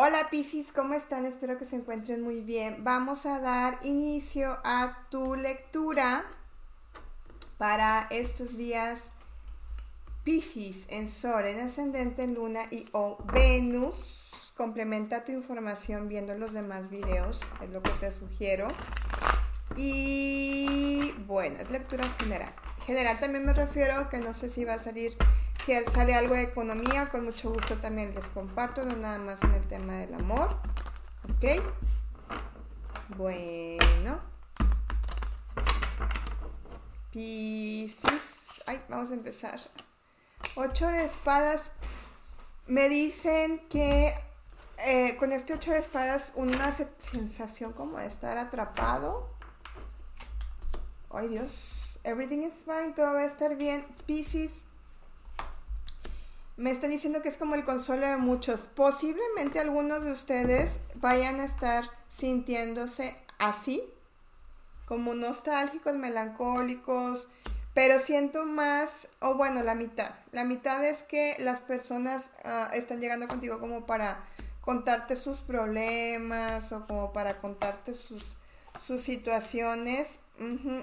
Hola Piscis, ¿cómo están? Espero que se encuentren muy bien. Vamos a dar inicio a tu lectura para estos días Piscis en Sol, en ascendente, en Luna y o Venus. Complementa tu información viendo los demás videos, es lo que te sugiero. Y bueno, es lectura general. General también me refiero que no sé si va a salir si sale algo de economía, con mucho gusto también les comparto, no nada más en el tema del amor. ¿Ok? Bueno. Piscis. Ay, vamos a empezar. Ocho de espadas. Me dicen que eh, con este ocho de espadas una sensación como de estar atrapado. Ay Dios, everything is fine, todo va a estar bien. Piscis, me están diciendo que es como el consuelo de muchos. Posiblemente algunos de ustedes vayan a estar sintiéndose así, como nostálgicos, melancólicos, pero siento más, o bueno, la mitad. La mitad es que las personas ah, están llegando contigo como para contarte sus problemas o como para contarte sus, sus situaciones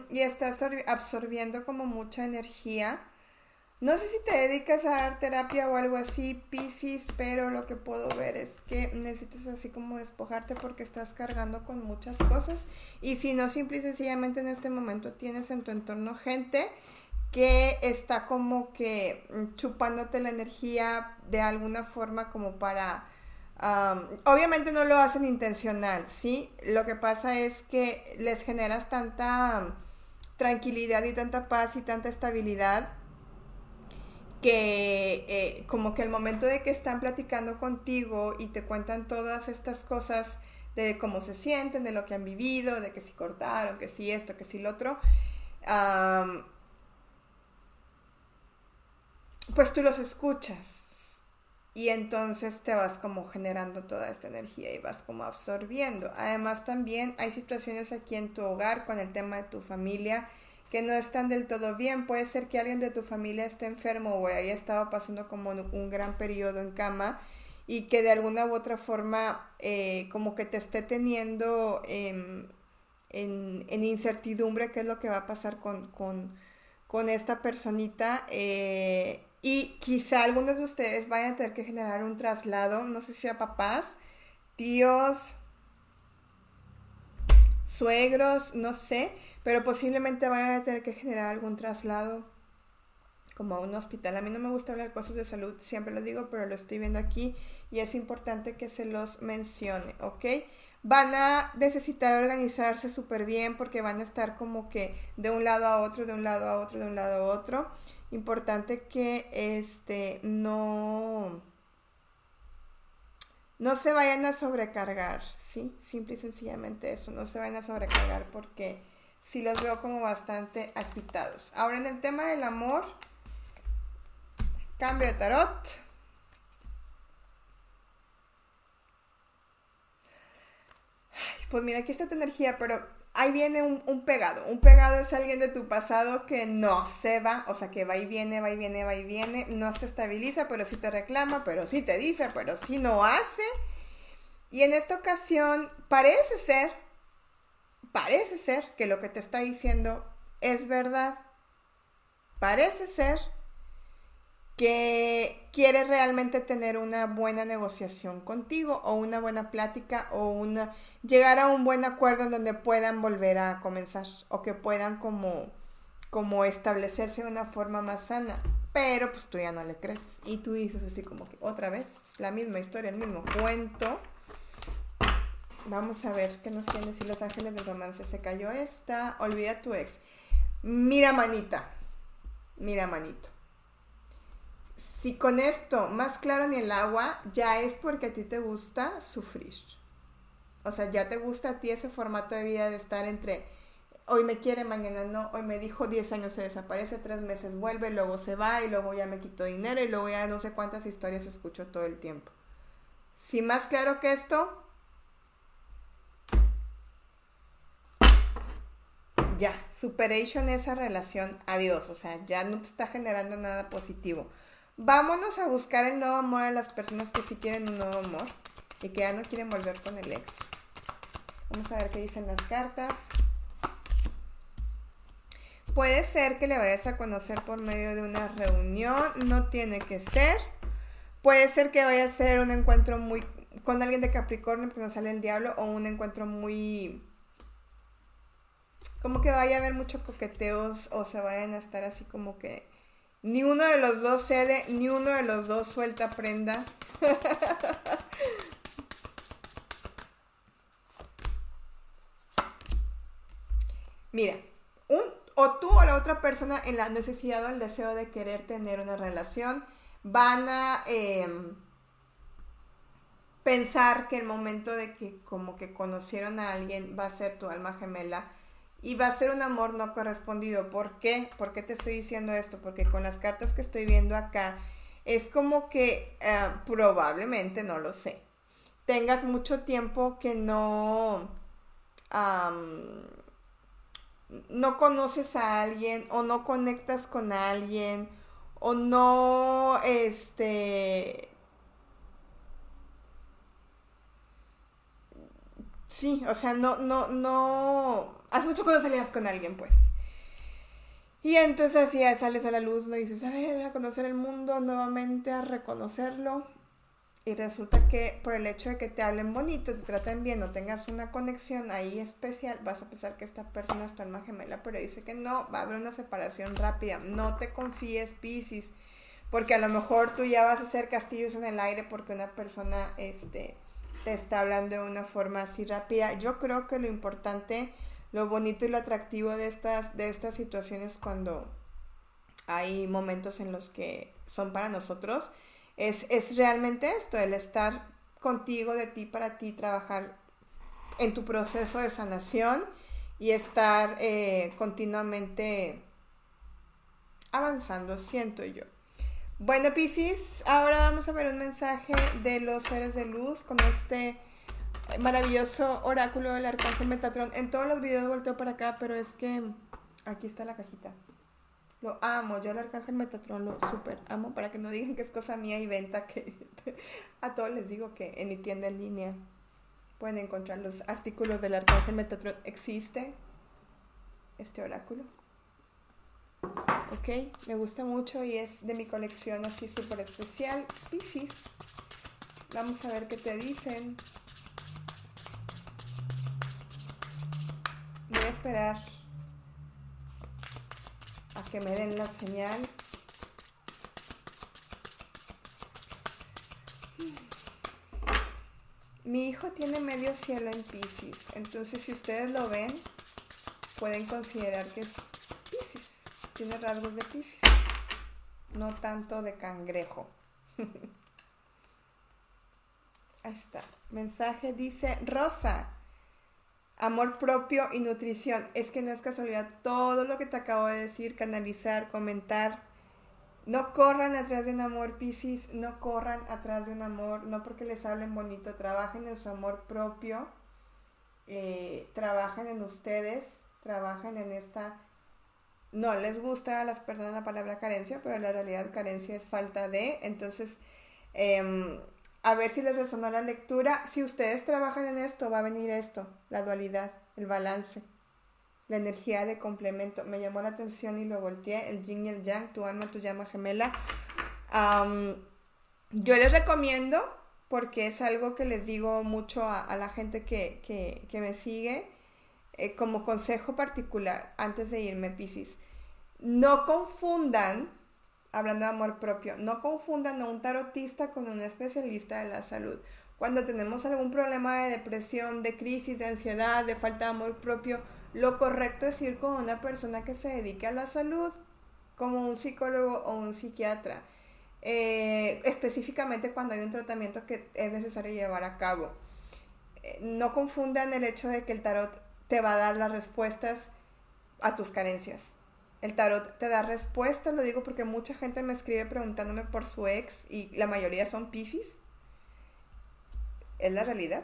y estás absorbiendo como mucha energía no sé si te dedicas a dar terapia o algo así, Piscis, pero lo que puedo ver es que necesitas así como despojarte porque estás cargando con muchas cosas. Y si no, simple y sencillamente en este momento tienes en tu entorno gente que está como que mm, chupándote la energía de alguna forma como para... obviamente no lo hacen intencional, ¿sí? Lo que pasa es que les generas tanta tranquilidad y tanta paz y tanta estabilidad que eh, como que el momento de que están platicando contigo y te cuentan todas estas cosas de cómo se sienten, de lo que han vivido, de que si cortaron, que si esto, que si lo otro, pues tú los escuchas y entonces te vas como generando toda esta energía y vas como absorbiendo. Además también hay situaciones aquí en tu hogar con el tema de tu familia que no están del todo bien. Puede ser que alguien de tu familia esté enfermo o haya estado pasando como un gran periodo en cama y que de alguna u otra forma eh, como que te esté teniendo en, incertidumbre qué es lo que va a pasar con, esta personita. Eh, y quizá algunos de ustedes vayan a tener que generar un traslado, no sé si a papás, tíos, suegros, no sé, pero posiblemente vayan a tener que generar algún traslado como a un hospital. A mí no me gusta hablar cosas de salud, siempre lo digo, pero lo estoy viendo aquí y es importante que se los mencione, ¿ok? Van a necesitar organizarse súper bien porque van a estar como que de un lado a otro, de un lado a otro, de un lado a otro. Importante que este no no se vayan a sobrecargar, ¿sí? Simple y sencillamente eso, no se vayan a sobrecargar porque sí los veo como bastante agitados. Ahora en el tema del amor, cambio de tarot. pues mira, aquí está tu energía, pero ahí viene un, pegado. Un pegado es alguien de tu pasado que no se va, o sea, que va y viene, va y viene, va y viene, no se estabiliza, pero sí te reclama, pero sí te dice, pero sí no hace. Y en esta ocasión parece ser parece ser que lo que te está diciendo es verdad. Parece ser que quiere realmente tener una buena negociación contigo o una buena plática o una llegar a un buen acuerdo en donde puedan volver a comenzar o que puedan como como establecerse de una forma más sana. Pero pues tú ya no le crees y tú dices así como que otra vez la misma historia, el mismo cuento Vamos a ver qué nos tiene si Los Ángeles del Romance. Se cayó esta. Olvida tu ex. Mira, manita. Mira, manito. Si con esto más claro ni el agua, ya es porque a ti te gusta sufrir. O sea, ya te gusta a ti ese formato de vida de estar entre hoy me quiere, mañana no, hoy me dijo 10 años se desaparece, 3 meses vuelve, luego se va y luego ya me quito dinero y luego ya no sé cuántas historias escucho todo el tiempo. Si más claro que esto, ya, superation esa relación, adiós, o sea, ya no te está generando nada positivo. Vámonos a buscar el nuevo amor a las personas que sí quieren un nuevo amor. y que ya no quieren volver con el ex. Vamos a ver qué dicen las cartas. Puede ser que le vayas a conocer por medio de una reunión, no tiene que ser. Puede ser que vaya a ser un encuentro muy con alguien de Capricornio, porque no sale el diablo, o un encuentro muy como que vaya a haber muchos coqueteos o se vayan a estar así como que ni uno de los dos cede, ni uno de los dos suelta prenda. Mira, un, o tú o la otra persona en la necesidad o el deseo de querer tener una relación van a em, pensar que el momento de que como que conocieron a alguien va a ser tu alma gemela y va a ser un amor no correspondido. ¿Por qué? ¿Por qué te estoy diciendo esto? Porque con las cartas que estoy viendo acá, es como que eh, probablemente, no lo sé, tengas mucho tiempo que no... no conoces a alguien o no conectas con alguien o no, este, Sí, o sea, no, no, no. Hace mucho cuando salías con alguien, pues. Y entonces así sales a la luz, no dices, a ver, a conocer el mundo nuevamente, a reconocerlo. Y resulta que por el hecho de que te hablen bonito, te traten bien, o tengas una conexión ahí especial, vas a pensar que esta persona es tu alma gemela, pero dice que no, va a haber una separación rápida. No te confíes, Pisces, porque a lo mejor tú ya vas a hacer castillos en el aire porque una persona, este, te está hablando de una forma así rápida. Yo creo que lo importante, lo bonito y lo atractivo de estas, de estas situaciones cuando hay momentos en los que son para nosotros, es, es realmente esto, el estar contigo, de ti para ti, trabajar en tu proceso de sanación y estar eh, continuamente avanzando, siento yo. Bueno, Piscis, ahora vamos a ver un mensaje de los seres de luz con este maravilloso oráculo del arcángel Metatron. En todos los videos volteo para acá, pero es que aquí está la cajita. Lo amo, yo el arcángel Metatron lo súper amo para que no digan que es cosa mía y venta, que a todos les digo que en mi tienda en línea pueden encontrar los artículos del arcángel Metatron. Existe este oráculo. Ok, me gusta mucho y es de mi colección así súper especial. Pisces. Vamos a ver qué te dicen. Voy a esperar a que me den la señal. Mi hijo tiene medio cielo en Pisces, entonces si ustedes lo ven, pueden considerar que es tiene rasgos de Pisces, no tanto de cangrejo. Ahí está. Mensaje dice Rosa. Amor propio y nutrición. Es que no es casualidad todo lo que te acabo de decir, canalizar, comentar. No corran atrás de un amor, Pisces. No corran atrás de un amor. No porque les hablen bonito. Trabajen en su amor propio. Eh, trabajen en ustedes. Trabajen en esta no les gusta a las personas la palabra carencia, pero la realidad carencia es falta de. Entonces, em, a ver si les resonó la lectura. Si ustedes trabajan en esto, va a venir esto, la dualidad, el balance, la energía de complemento. Me llamó la atención y lo volteé, el yin y el yang, tu alma, tu llama gemela. yo les recomiendo, porque es algo que les digo mucho a, la gente que, que me sigue, eh, como consejo particular antes de irme, Piscis, no confundan, hablando de amor propio, no confundan a un tarotista con un especialista de la salud. Cuando tenemos algún problema de depresión, de crisis, de ansiedad, de falta de amor propio, lo correcto es ir con una persona que se dedique a la salud, como un psicólogo o un psiquiatra. Eh, específicamente cuando hay un tratamiento que es necesario llevar a cabo. Eh, no confundan el hecho de que el tarot te va a dar las respuestas a tus carencias. El tarot te da respuestas, lo digo porque mucha gente me escribe preguntándome por su ex y la mayoría son Pisces. Es la realidad,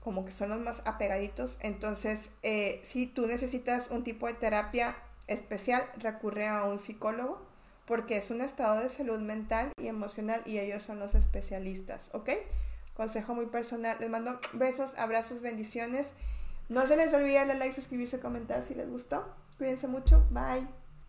como que son los más apegaditos. Entonces, eh, si tú necesitas un tipo de terapia especial, recurre a un psicólogo porque es un estado de salud mental y emocional y ellos son los especialistas, ¿ok? consejo muy personal. Les mando besos, abrazos, bendiciones. No se les olvide darle like, suscribirse, comentar si les gustó. Cuídense mucho. Bye.